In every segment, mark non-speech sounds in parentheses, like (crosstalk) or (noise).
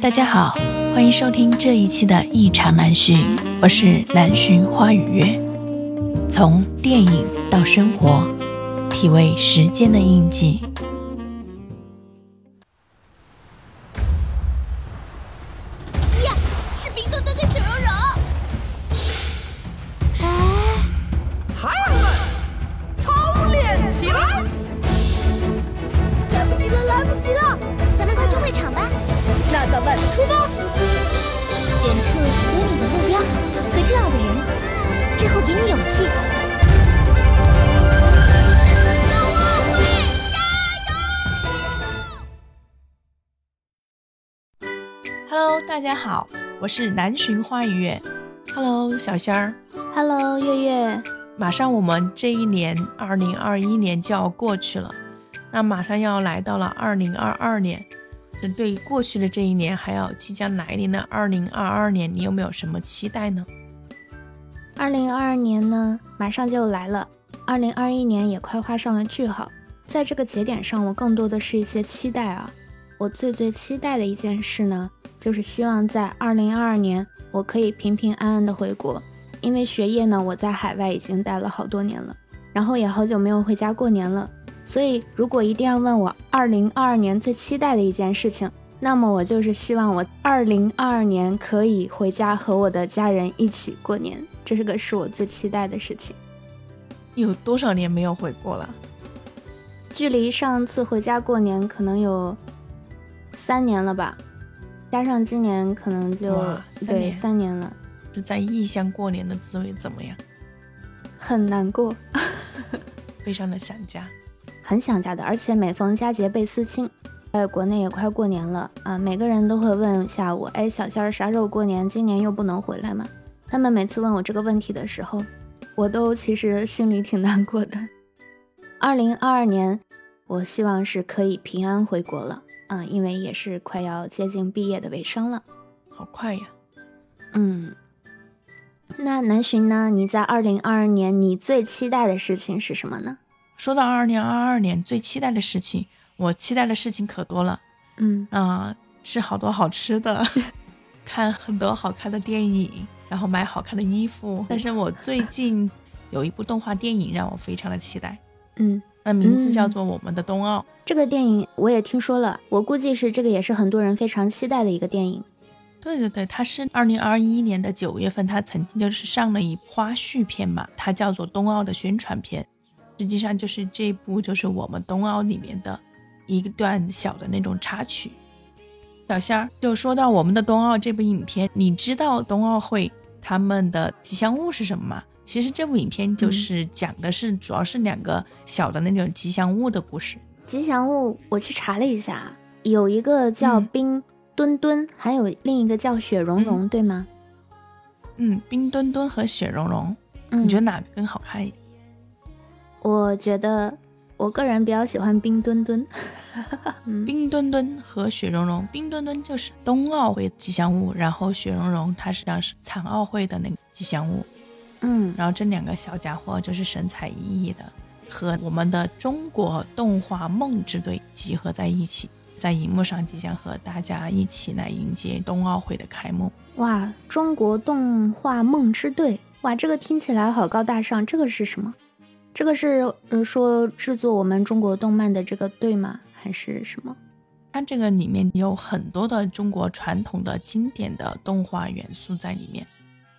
大家好，欢迎收听这一期的《异常难寻》，我是南巡花语月。从电影到生活，体味时间的印记。我是南浔花语月。Hello，小仙儿。Hello，月月。马上我们这一年，二零二一年就要过去了，那马上要来到了二零二二年。那对过去的这一年，还有即将来临的二零二二年，你有没有什么期待呢？二零二二年呢，马上就来了，二零二一年也快画上了句号。在这个节点上，我更多的是一些期待啊。我最最期待的一件事呢，就是希望在二零二二年，我可以平平安安的回国。因为学业呢，我在海外已经待了好多年了，然后也好久没有回家过年了。所以，如果一定要问我二零二二年最期待的一件事情，那么我就是希望我二零二二年可以回家和我的家人一起过年，这是个是我最期待的事情。有多少年没有回国了？距离上次回家过年可能有三年了吧，加上今年可能就三对年三年了，就在异乡过年的滋味怎么样？很难过，(laughs) 非常的想家。很想家的。而且每逢佳节倍思亲，在国内也快过年了啊，每个人都会问一下我，哎，小仙儿啥时候过年？今年又不能回来吗？他们每次问我这个问题的时候，我都其实心里挺难过的。二零二二年，我希望是可以平安回国了，嗯，因为也是快要接近毕业的尾声了。好快呀！嗯，那南巡呢？你在二零二二年你最期待的事情是什么呢？说到二零二二年最期待的事情，我期待的事情可多了嗯啊、吃好多好吃的，(laughs) 看很多好看的电影，然后买好看的衣服。但是我最近有一部动画电影让我非常的期待，嗯，那名字叫嗯做《我们的冬奥》。这个电影我也听说了，我估计是这个也是很多人非常期待的一个电影。对对对，它是二零二一年的九月份，它曾经就是上了一花絮片嘛，它叫做冬奥的宣传片，实际上就是这部就是我们冬奥里面的一段小的那种插曲。小仙儿就说到我们的冬奥这部影片，你知道冬奥会他们的吉祥物是什么吗？其实这部影片就是讲的是、主要是两个小的那种吉祥物的故事。吉祥物我去查了一下，有一个叫嗯冰墩墩，还有另一个叫雪融融，对吗？嗯，冰墩墩和雪融融，嗯，你觉得哪个更好看一点？我觉得我个人比较喜欢冰墩墩。(laughs) 嗯冰墩墩和雪融融，冰墩墩就是冬奥会吉祥物，然后雪融融它实际上是残奥会的那个吉祥物，嗯然后这两个小家伙就是神采奕奕的，和我们的中国动画梦之队集合在一起，在荧幕上即将和大家一起来迎接冬奥会的开幕。哇，中国动画梦之队，哇，这个听起来好高大上。这个是什么？这个是呃说制作我们中国动漫的这个队吗？还是什么？它这个里面有很多的中国传统的经典的动画元素在里面。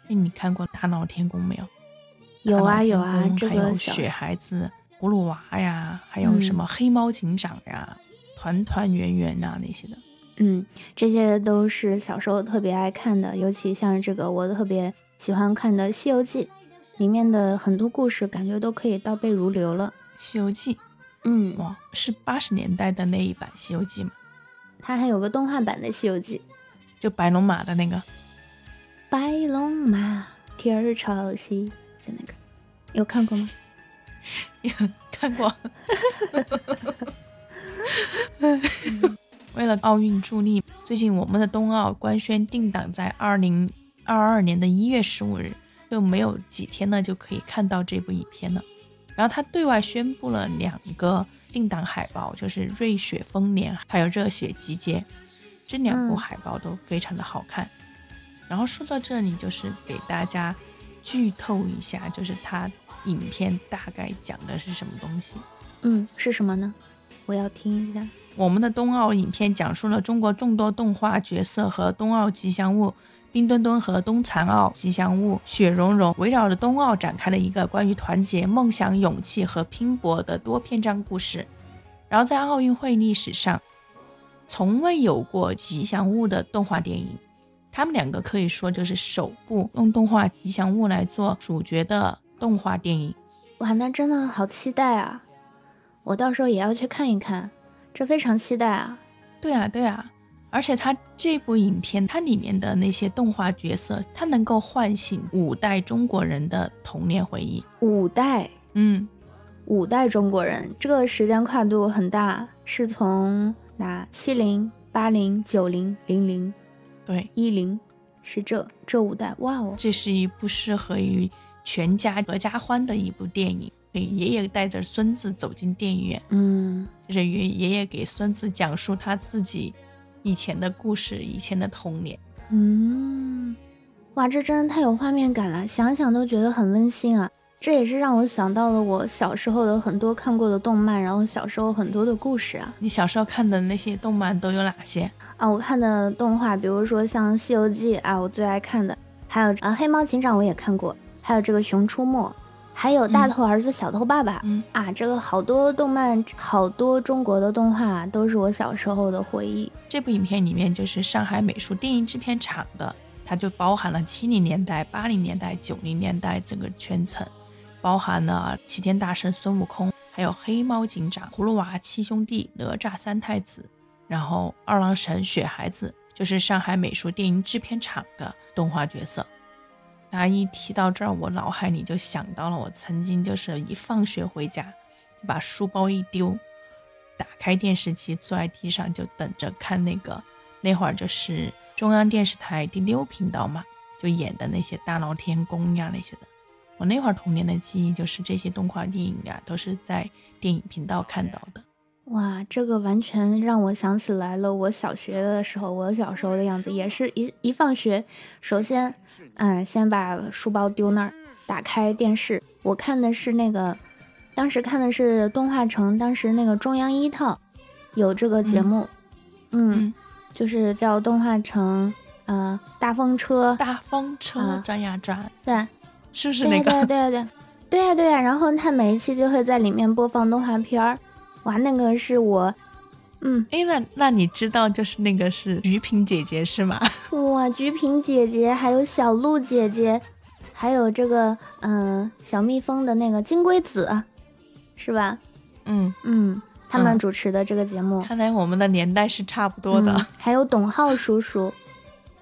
哎，你看过《大闹天宫》没有？有啊有啊，宫还有这个雪孩子、葫芦娃呀，还有什嗯么黑猫警长呀、团团圆圆呐那些的。嗯，这些都是小时候特别爱看的，尤其像这个我特别喜欢看的《西游记》，里面的很多故事感觉都可以倒背如流了。《西游记》嗯，哇，是八十年代的那一版《西游记》吗？它还有个动画版的《西游记》，就白龙马的那个。白龙马，天儿朝西，就那个，有看过吗？(laughs) 有看过。(laughs) 为了奥运助力，最近我们的冬奥官宣定档在二零二二年的一月十五日，就没有几天呢就可以看到这部影片了。然后他对外宣布了两个定档海报，就是《瑞雪丰年》还有《热血集结》。这两部嗯海报都非常的好看。然后说到这里，就是给大家剧透一下，就是它影片大概讲的是什么东西。嗯，是什么呢？我要听一下。我们的冬奥影片讲述了中国众多动画角色和冬奥吉祥物冰墩墩和冬残奥吉祥物雪融融，围绕着冬奥展开了一个关于团结、梦想、勇气和拼搏的多篇章故事。然后在奥运会历史上，从未有过吉祥物的动画电影，他们两个可以说就是首部用动画吉祥物来做主角的动画电影。哇，那真的好期待啊！我到时候也要去看一看，这非常期待啊！对啊，对啊，而且它这部影片，它里面的那些动画角色，它能够唤醒五代中国人的童年回忆。五代，嗯，五代中国人，这个时间跨度很大，是从哪七零、八零、九零、零零、对，一零，是这这五代。哇哦，这是一部适合于全家合家欢的一部电影。给，爷爷带着孙子走进电影院，嗯，就是爷爷爷给孙子讲述他自己以前的故事，以前的童年。嗯，哇，这真的太有画面感了，想想都觉得很温馨啊！这也是让我想到了我小时候的很多看过的动漫，然后小时候很多的故事啊你小时候看的那些动漫都有哪些？啊！我看的动画，比如说像《西游记》啊，我最爱看的，还有啊《黑猫警长》我也看过，还有这个《熊出没》，还有《大头儿子小头爸爸》嗯啊，这个好多动漫，好多中国的动画都是我小时候的回忆。这部影片里面就是上海美术电影制片厂的，它就包含了七零年代、八零年代、九零年代整个圈层，包含了齐天大圣孙悟空，还有黑猫警长、葫芦娃七兄弟、哪吒三太子，然后二郎神、雪孩子，就是上海美术电影制片厂的动画角色。那一提到这儿，我脑海里就想到了我曾经就是一放学回家，把书包一丢，打开电视机，坐在地上就等着看那个。那会儿就是中央电视台第六频道嘛，就演的那些大闹天宫呀那些的。我那会儿童年的记忆就是这些动画电影呀，都是在电影频道看到的。哇，这个完全让我想起来了，我小学的时候，我小时候的样子也是一一放学，首先，嗯，先把书包丢那儿，打开电视，我看的是那个，当时看的是动画城，当时那个中央一套有这个节目，嗯，嗯就是叫动画城，嗯、大风车，大风车啊转呀转，对，是不是那个？对呀对呀对呀对呀对呀，然后他每一期就会在里面播放动画片儿，哇，那个是我，嗯。哎，那那你知道就是那个是菊萍姐姐是吗？哇，(laughs) 菊萍姐姐，还有小鹿姐姐，还有这个嗯、小蜜蜂的那个金龟子，是吧？嗯，嗯，他们嗯主持的这个节目，看来我们的年代是差不多的。嗯还有董浩叔叔，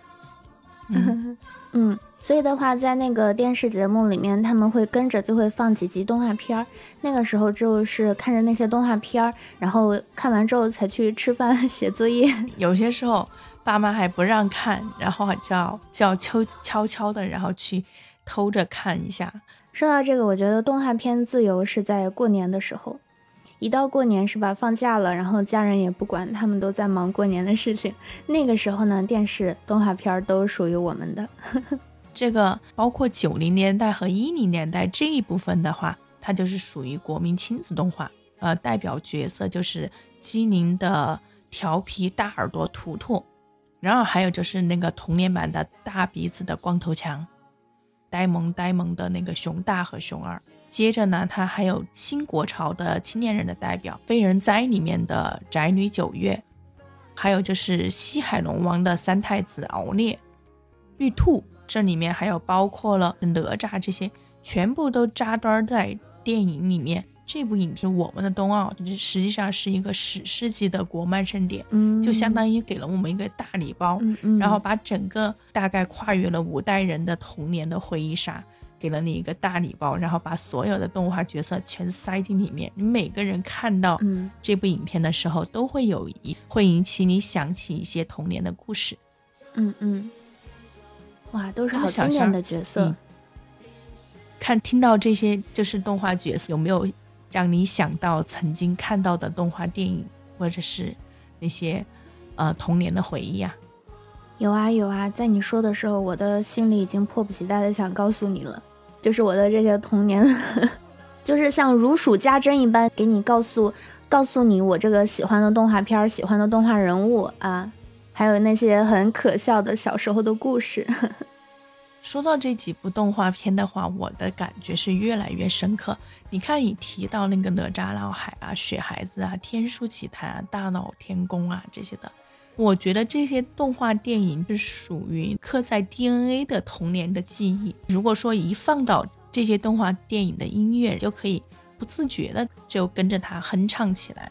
(laughs) 嗯 (laughs) 嗯，所以的话，在那个电视节目里面，他们会跟着就会放几集动画片儿。那个时候就是看着那些动画片儿，然后看完之后才去吃饭、(laughs) 写作业。有些时候爸妈还不让看，然后还叫叫悄悄悄的，然后去偷着看一下。说到这个，我觉得动画片自由是在过年的时候，一到过年是吧，放假了，然后家人也不管，他们都在忙过年的事情。那个时候呢，电视动画片儿都属于我们的。这个包括九零年代和一零年代这一部分的话，它就是属于国民亲子动画，呃，代表角色就是机灵的调皮大耳朵图图，然后还有就是那个童年版的大鼻子的光头强，呆萌呆萌的那个熊大和熊二。接着呢，它还有新国潮的青年人的代表《非人哉》里面的宅女九月，还有就是西海龙王的三太子敖烈、玉兔，这里面还有包括了哪吒这些，全部都扎堆儿在电影里面。这部影片《我们的冬奥》实际上是一个史诗级的国漫盛典，嗯，就相当于给了我们一个大礼包，嗯嗯，然后把整个大概跨越了五代人的童年的回忆杀，给了你一个大礼包，然后把所有的动画角色全塞进里面。你每个人看到嗯这部影片的时候，都会有一会引起你想起一些童年的故事。嗯嗯，哇，都是好经典的角色。嗯看听到这些就是动画角色，有没有让你想到曾经看到的动画电影，或者是那些呃童年的回忆啊？有啊有啊，在你说的时候，我的心里已经迫不及待的想告诉你了，就是我的这些童年，(laughs) 就是像如数家珍一般，给你告诉告诉你我这个喜欢的动画片、喜欢的动画人物啊，还有那些很可笑的小时候的故事。(laughs) 说到这几部动画片的话，我的感觉是越来越深刻。你看，你提到那个哪吒闹海啊、雪孩子啊、天书奇谭啊、大闹天宫啊这些的。我觉得这些动画电影是属于刻在 DNA 的童年的记忆。如果说一放到这些动画电影的音乐，就可以不自觉的就跟着它哼唱起来。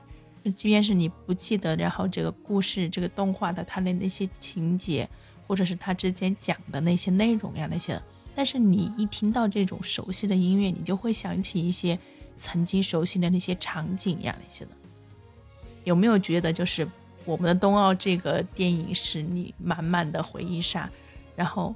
即便是你不记得，然后这个故事、这个动画的它的那些情节，或者是它之间讲的那些内容呀那些，但是你一听到这种熟悉的音乐，你就会想起一些曾经熟悉的那些场景呀那些的。有没有觉得就是？我们的冬奥这个电影是你满满的回忆杀，然后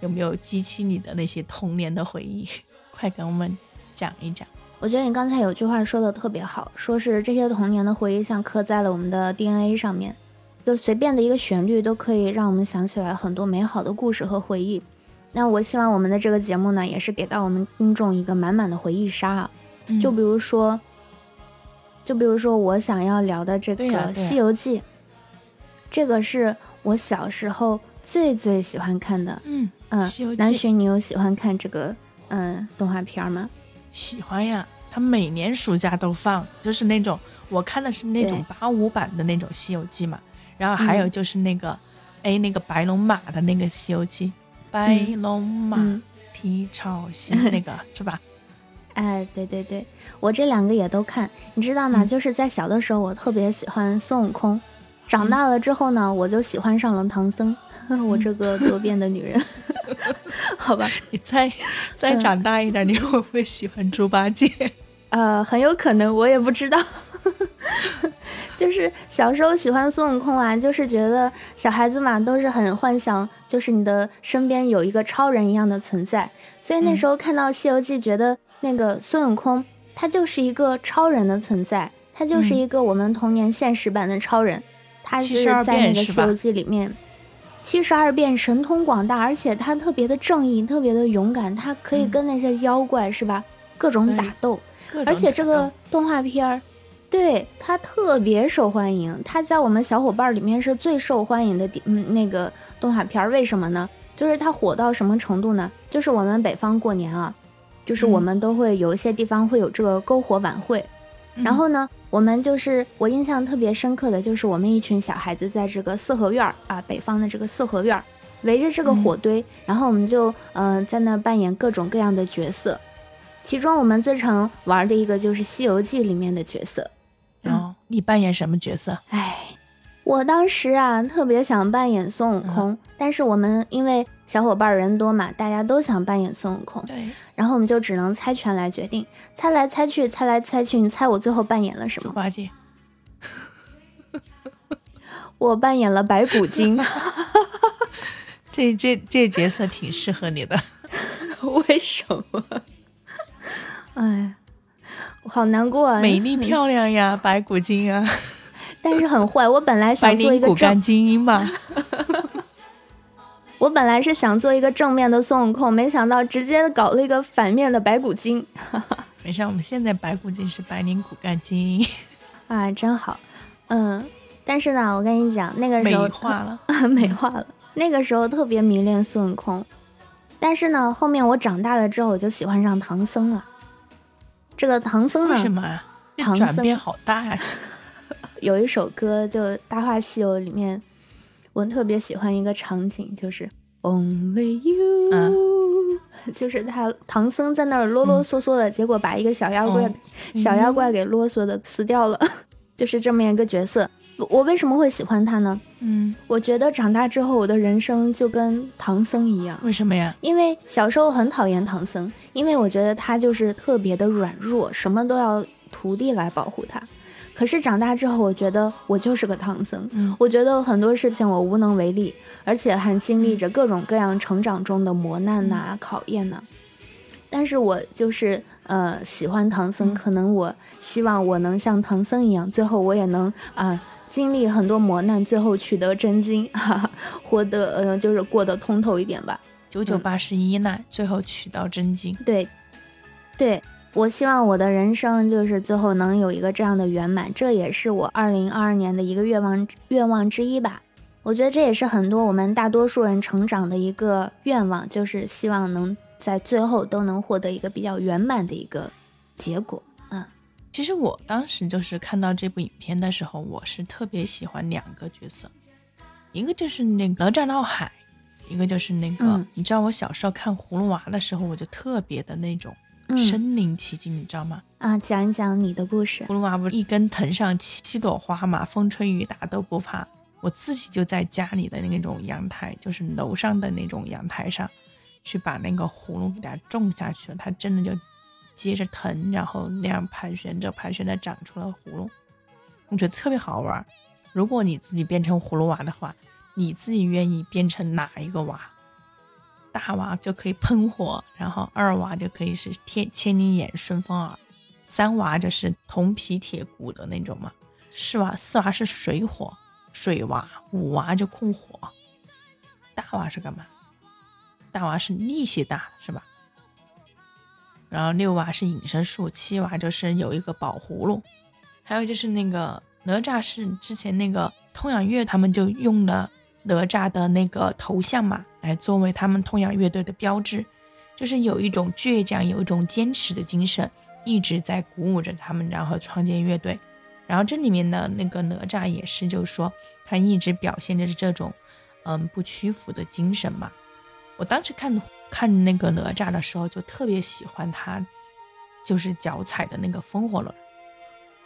有没有激起你的那些童年的回忆？(laughs) 快跟我们讲一讲。我觉得你刚才有句话说的特别好，说是这些童年的回忆像刻在了我们的 DNA 上面，就随便的一个旋律都可以让我们想起来很多美好的故事和回忆。那我希望我们的这个节目呢，也是给到我们听众一个满满的回忆杀啊，就比如说。就比如说我想要聊的这个《西游记》，这个是我小时候最最喜欢看的。嗯嗯，南浔，你有喜欢看这个嗯动画片吗？喜欢呀，他每年暑假都放，就是那种我看的是那种八五版的那种《西游记》嘛。然后还有就是那个哎那个白龙马的那个《西游记》，白龙马蹄朝西那个 (laughs) 是吧？哎，对对对，我这两个也都看，你知道吗？就是在小的时候，我特别喜欢孙悟空，长大了之后呢，我就喜欢上了唐僧。(laughs) 我这个多变的女人，(laughs) 好吧？你再再长大一点，你会不会喜欢猪八戒？(laughs) 呃，很有可能，我也不知道。就是小时候喜欢孙悟空啊，就是觉得小孩子嘛都是很幻想，就是你的身边有一个超人一样的存在，所以那时候看到《西游记》，觉得。那个孙悟空，他就是一个超人的存在，他就是一个我们童年现实版的超人。他是在那个《西游记》里面，七十二变神通广大，而且他特别的正义，特别的勇敢，他可以跟那些妖怪是吧，各种打斗。而且这个动画片儿，对他特别受欢迎，他在我们小伙伴里面是最受欢迎的。嗯，那个动画片儿为什么呢？就是它火到什么程度呢？就是我们北方过年啊。就是我们都会有一些地方会有这个篝火晚会，然后呢，我们就是我印象特别深刻的就是我们一群小孩子在这个四合院儿啊，北方的这个四合院儿，围着这个火堆，然后我们就嗯在那儿扮演各种各样的角色，其中我们最常玩的一个就是《西游记》里面的角色。哦，你扮演什么角色？哎，我当时啊特别想扮演孙悟空，但是我们因为。小伙伴人多嘛，大家都想扮演孙悟空，对，然后我们就只能猜拳来决定，猜来猜去，猜来猜去，你猜我最后扮演了什么？猪八戒，(laughs) 我扮演了白骨精，(laughs) 这这这角色挺适合你的，(laughs) 为什么？哎，我好难过啊！美丽漂亮呀，白骨精啊，但是很坏。我本来想做一个骨干精英嘛。(laughs) 我本来是想做一个正面的孙悟空，没想到直接搞了一个反面的白骨精。(laughs) 没事，我们现在白骨精是白领骨干精英 (laughs) 啊，真好。嗯，但是呢，我跟你讲，那个时候美化了，美化了。那个时候特别迷恋孙悟空，但是呢，后面我长大了之后，我就喜欢上唐僧了。这个唐僧呢？为什么啊？转变好大呀！有一首歌就《大话西游》里面。我特别喜欢一个场景，就是 Only You，(laughs) 就是他唐僧在那儿啰啰嗦嗦的，结果把一个小妖怪小妖怪给啰嗦的死掉了，(laughs) 就是这么一个角色。我为什么会喜欢他呢？嗯，我觉得长大之后我的人生就跟唐僧一样。为什么呀？因为小时候很讨厌唐僧，因为我觉得他就是特别的软弱，什么都要徒弟来保护他。可是长大之后，我觉得我就是个唐僧。嗯，我觉得很多事情我无能为力，而且还经历着各种各样成长中的磨难呐、考验呐。但是我就是呃喜欢唐僧，可能我希望我能像唐僧一样，最后我也能啊经历很多磨难，最后取得真经，(laughs) 哈哈，活得呃就是过得通透一点吧。九九八十一难，最后取到真经。对，对我希望我的人生就是最后能有一个这样的圆满，这也是我二零二二年的一个愿望愿望之一吧。我觉得这也是很多我们大多数人成长的一个愿望，就是希望能在最后都能获得一个比较圆满的一个结果。嗯，其实我当时就是看到这部影片的时候，我是特别喜欢两个角色，一个就是那个哪吒闹海，一个就是那个，嗯你知道我小时候看葫芦娃的时候，我就特别的那种嗯身临其境，你知道吗？啊，讲一讲你的故事。葫芦娃不是一根藤上七七朵花嘛，风吹雨打都不怕。我自己就在家里的那种阳台，就是楼上的那种阳台上，去把那个葫芦给它种下去了，它真的就接着藤，然后那样盘旋着盘旋着长出了葫芦，我觉得特别好玩儿。如果你自己变成葫芦娃的话，你自己愿意变成哪一个娃？大娃就可以喷火，然后二娃就可以是天千里眼、顺风耳，三娃就是铜皮铁骨的那种嘛，四娃四娃是水火水娃，五娃就控火，大娃是干嘛？大娃是力气大是吧？然后六娃是隐身术，七娃就是有一个宝葫芦，还有就是那个哪吒是之前那个通仰月他们就用了哪吒的那个头像嘛，来作为他们痛仰乐队的标志，就是有一种倔强，有一种坚持的精神，一直在鼓舞着他们，然后创建乐队。然后这里面的那个哪吒也是，就是说他一直表现着这种，嗯，不屈服的精神嘛。我当时看看那个哪吒的时候，就特别喜欢他，就是脚踩的那个风火轮。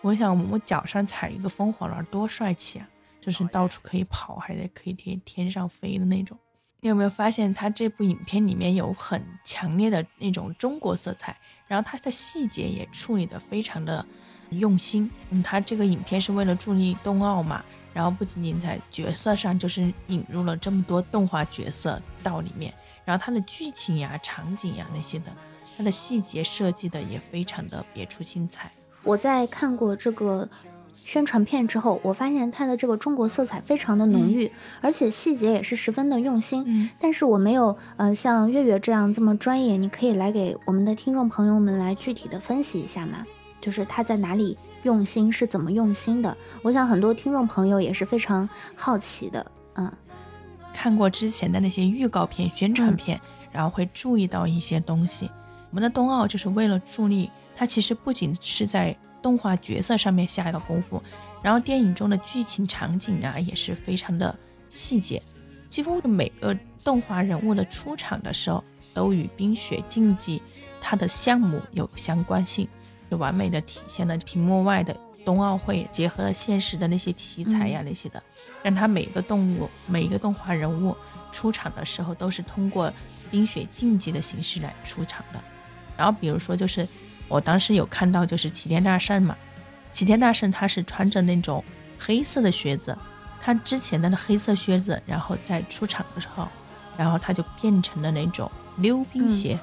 我想我脚上踩一个风火轮多帅气啊！就是到处可以跑，还得可以天天上飞的那种。你有没有发现，他这部影片里面有很强烈的那种中国色彩，然后它的细节也处理的非常的用心。嗯，他这个影片是为了助力冬奥嘛，然后不仅仅在角色上，就是引入了这么多动画角色到里面，然后它的剧情呀、场景呀那些的，它的细节设计的也非常的别出心裁。我在看过这个宣传片之后，我发现它的这个中国色彩非常的浓郁，而且细节也是十分的用心。嗯但是我没有呃像月月这样这么专业，你可以来给我们的听众朋友们来具体的分析一下吗？就是他在哪里用心，是怎么用心的？我想很多听众朋友也是非常好奇的。嗯看过之前的那些预告片、宣传片，然后会注意到一些东西。我们的冬奥就是为了助力，它其实不仅是在动画角色上面下了功夫，然后电影中的剧情场景啊也是非常的细节，几乎每个动画人物的出场的时候都与冰雪竞技它的项目有相关性，就完美的体现了屏幕外的冬奥会结合了现实的那些题材呀、那些的，让它每个动物、每一个动画人物出场的时候都是通过冰雪竞技的形式来出场的。然后比如说就是我当时有看到就是齐天大圣嘛，齐天大圣他是穿着那种黑色的靴子，他之前的那黑色靴子，然后在出场的时候，然后他就变成了那种溜冰鞋。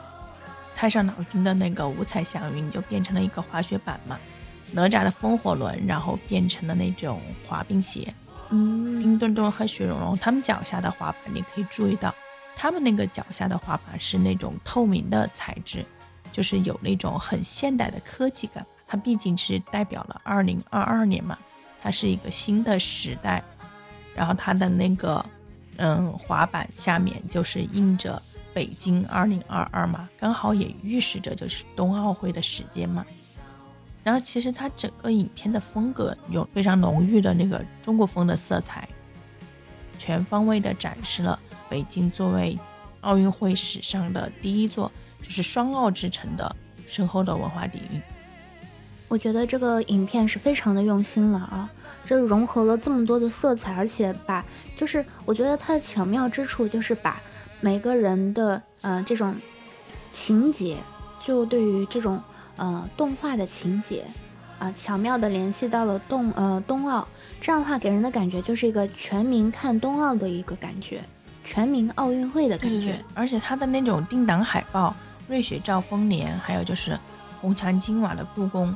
太上老君的那个五彩祥云就变成了一个滑雪板嘛，哪吒的风火轮然后变成了那种滑冰鞋，嗯冰墩墩和雪融融他们脚下的滑板，你可以注意到，他们那个脚下的滑板是那种透明的材质，就是有那种很现代的科技感。它毕竟是代表了二零二二年嘛，它是一个新的时代。然后它的那个嗯滑板下面就是印着北京二零二二嘛，刚好也预示着就是冬奥会的时间嘛。然后其实它整个影片的风格有非常浓郁的那个中国风的色彩，全方位的展示了北京作为奥运会史上的第一座就是双奥之城的深厚的文化底蕴。我觉得这个影片是非常的用心了啊，这融合了这么多的色彩，而且把就是我觉得它的巧妙之处就是把每个人的呃这种情节，就对于这种呃动画的情节啊、巧妙的联系到了冬呃冬奥，这样的话给人的感觉就是一个全民看冬奥的一个感觉，全民奥运会的感觉。对对对，而且它的那种定档海报，瑞雪兆丰年，还有就是红墙金瓦的故宫，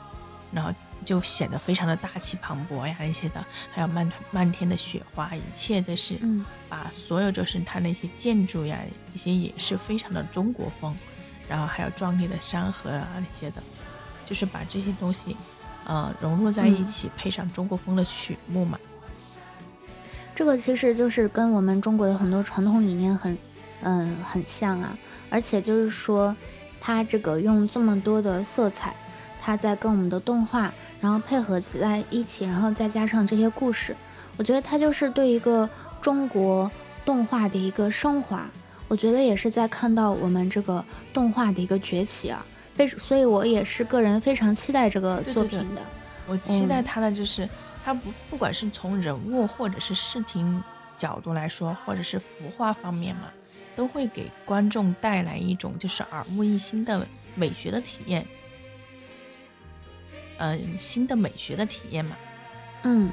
然后就显得非常的大气磅礴呀那些的，还有漫漫天的雪花，一切都是嗯把所有就是它那些建筑呀，一些也是非常的中国风，然后还有壮丽的山河啊那些的，就是把这些东西呃融入在一起，配上中国风的曲目嘛。这个其实就是跟我们中国的很多传统理念很，嗯，很像啊。而且就是说，它这个用这么多的色彩，它在跟我们的动画，然后配合在一起，然后再加上这些故事，我觉得它就是对一个中国动画的一个升华。我觉得也是在看到我们这个动画的一个崛起啊。非，所以我也是个人非常期待这个作品的。我期待它的就是。它不不管是从人物或者是视听角度来说，或者是服化方面嘛，都会给观众带来一种就是耳目一新的美学的体验，嗯，新的美学的体验嘛。嗯，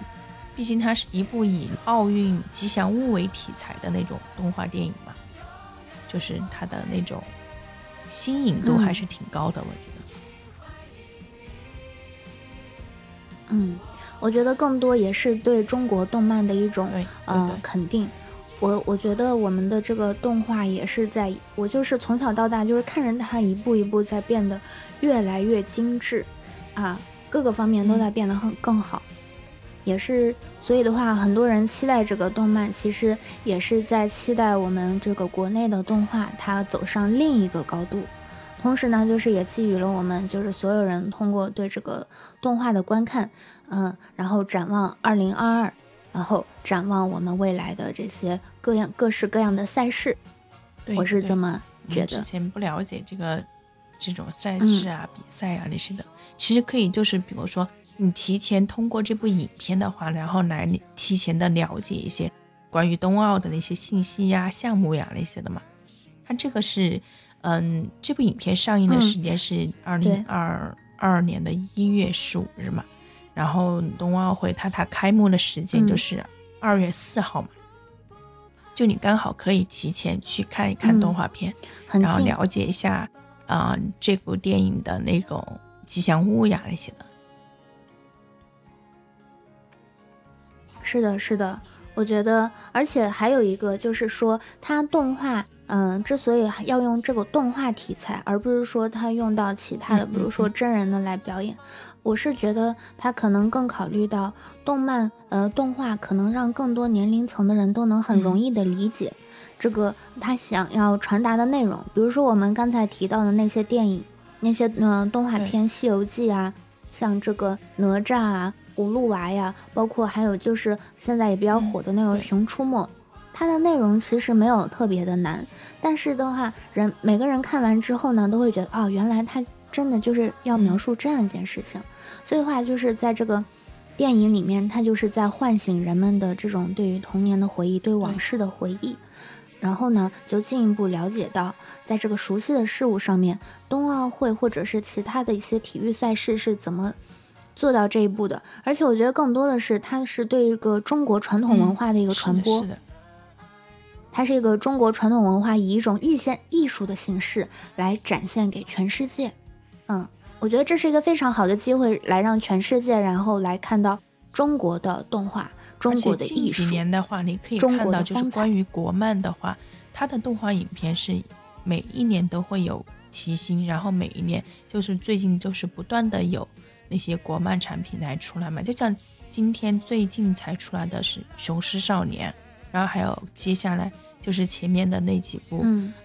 毕竟它是一部以奥运吉祥物为题材的那种动画电影嘛，就是它的那种新颖度还是挺高的，我觉得。嗯。我觉得更多也是对中国动漫的一种呃肯定。我我觉得我们的这个动画也是在，我就是从小到大就是看着它一步一步在变得越来越精致，啊，各个方面都在变得很更好。也是所以的话，很多人期待这个动漫，其实也是在期待我们这个国内的动画它走上另一个高度。同时呢，就是也寄予了我们，就是所有人通过对这个动画的观看，嗯，然后展望二零二二，然后展望我们未来的这些各样各式各样的赛事，我是这么觉得。之前不了解这个这种赛事啊、比赛啊那些的，其实可以就是比如说你提前通过这部影片的话，然后来提前的了解一些关于冬奥的那些信息呀、项目呀那些的嘛。它这个是。嗯，这部影片上映的时间是二零二二年的一月十五日嘛，然后冬奥会它它开幕的时间就是二月四号嘛，就你刚好可以提前去看一看动画片，然后了解一下啊这部电影的那种吉祥物呀那些的。是的，是的，我觉得，而且还有一个就是说，它动画。嗯，之所以要用这个动画题材，而不是说他用到其他的，比如说真人的来表演，我是觉得他可能更考虑到动漫，呃，动画可能让更多年龄层的人都能很容易的理解这个他想要传达的内容。比如说我们刚才提到的那些电影，那些嗯动画片《西游记》啊，像这个哪吒啊、葫芦娃呀，包括还有就是现在也比较火的那个《熊出没》。它的内容其实没有特别的难，但是的话，人每个人看完之后呢，都会觉得哦，原来它真的就是要描述这样一件事情。所以的话，就是在这个电影里面，它就是在唤醒人们的这种对于童年的回忆、对往事的回忆。然后呢，就进一步了解到，在这个熟悉的事物上面，冬奥会或者是其他的一些体育赛事是怎么做到这一步的。而且我觉得更多的是，它是对一个中国传统文化的一个传播。它是一个中国传统文化以一种艺现艺术的形式来展现给全世界，嗯，我觉得这是一个非常好的机会，来让全世界然后来看到中国的动画、中国的艺术。几年的话，你可以看到就是关于国漫的话，它的动画影片是每一年都会有提新，然后每一年就是最近就是不断的有那些国漫产品来出来嘛，就像今天最近才出来的是《雄狮少年》，然后还有接下来。就是前面的那几部，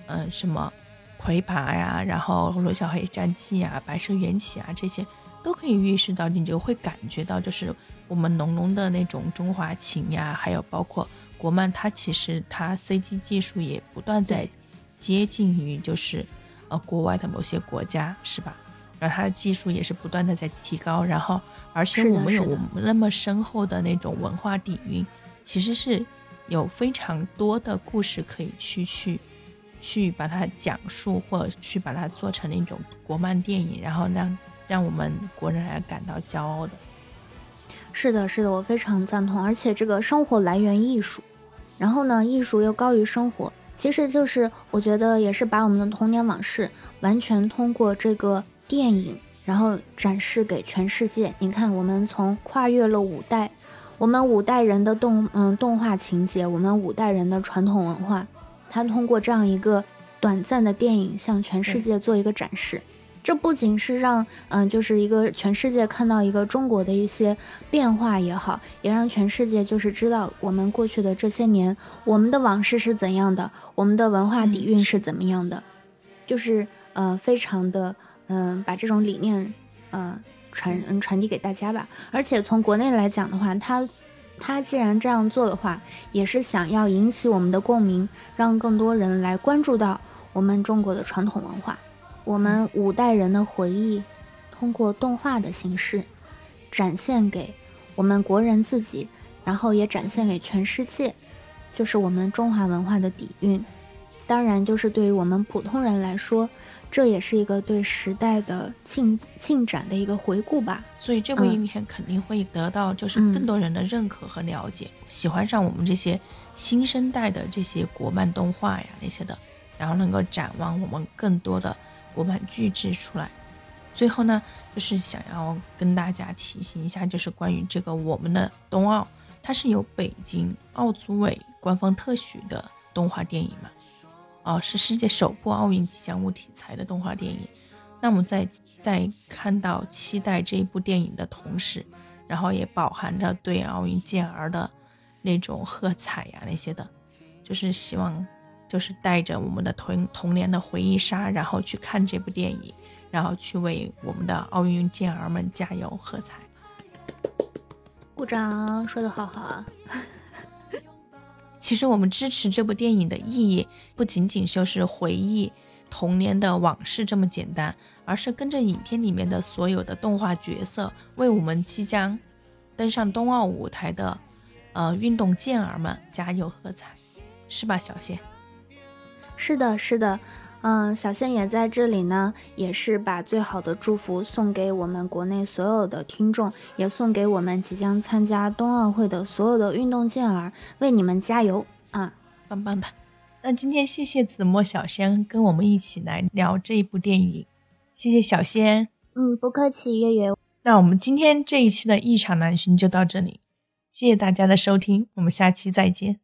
嗯，什么魁拔呀，然后罗小黑战记啊，白蛇缘起啊，这些都可以预示到，你就会感觉到，就是我们浓浓的那种中华情呀，还有包括国漫，它其实它 CG 技术也不断在接近于就是呃国外的某些国家，是吧？然后它的技术也是不断的在提高，然后而且我们有我们那么深厚的那种文化底蕴，其实是。有非常多的故事可以去去去把它讲述，或者去把它做成那种国漫电影，然后让让我们国人来感到骄傲的。是的，是的，我非常赞同。而且这个生活来源艺术，然后呢，艺术又高于生活，其实就是我觉得也是把我们的童年往事完全通过这个电影。然后展示给全世界。你看，我们从跨越了五代，我们五代人的动嗯动画情节，我们五代人的传统文化，它通过这样一个短暂的电影向全世界做一个展示。这不仅是让嗯，就是一个全世界看到一个中国的一些变化也好，也让全世界就是知道我们过去的这些年，我们的往事是怎样的，我们的文化底蕴是怎么样的，就是呃，非常的嗯，把这种理念呃传嗯传递给大家吧。而且从国内来讲的话，他他既然这样做的话，也是想要引起我们的共鸣，让更多人来关注到我们中国的传统文化。我们五代人的回忆，通过动画的形式展现给我们国人自己，然后也展现给全世界，就是我们中华文化的底蕴。当然，就是对于我们普通人来说，这也是一个对时代的进进展的一个回顾吧。所以，这部影片肯定会得到就是更多人的认可和了解，喜欢上我们这些新生代的这些国漫动画呀那些的，然后能够展望我们更多的。国漫巨制出来，最后呢，就是想要跟大家提醒一下，就是关于这个我们的冬奥，它是由北京奥组委官方特许的动画电影嘛，哦，是世界首部奥运吉祥物题材的动画电影。那么在在看到期待这一部电影的同时，然后也饱含着对奥运健儿的那种喝彩呀那些的，就是希望。就是带着我们的童童年的回忆杀，然后去看这部电影，然后去为我们的奥运健儿们加油喝彩。鼓掌，说的好好啊！其实我们支持这部电影的意义，不仅仅就是回忆童年的往事这么简单，而是跟着影片里面的所有的动画角色，为我们即将登上冬奥舞台的呃运动健儿们加油喝彩，是吧，小谢？是的，是的，嗯，小仙也在这里呢，也是把最好的祝福送给我们国内所有的听众，也送给我们即将参加冬奥会的所有的运动健儿，为你们加油啊！棒棒的。那今天谢谢子墨小仙跟我们一起来聊这一部电影，谢谢小仙。嗯，不客气，月月。那我们今天这一期的异常难寻就到这里，谢谢大家的收听，我们下期再见。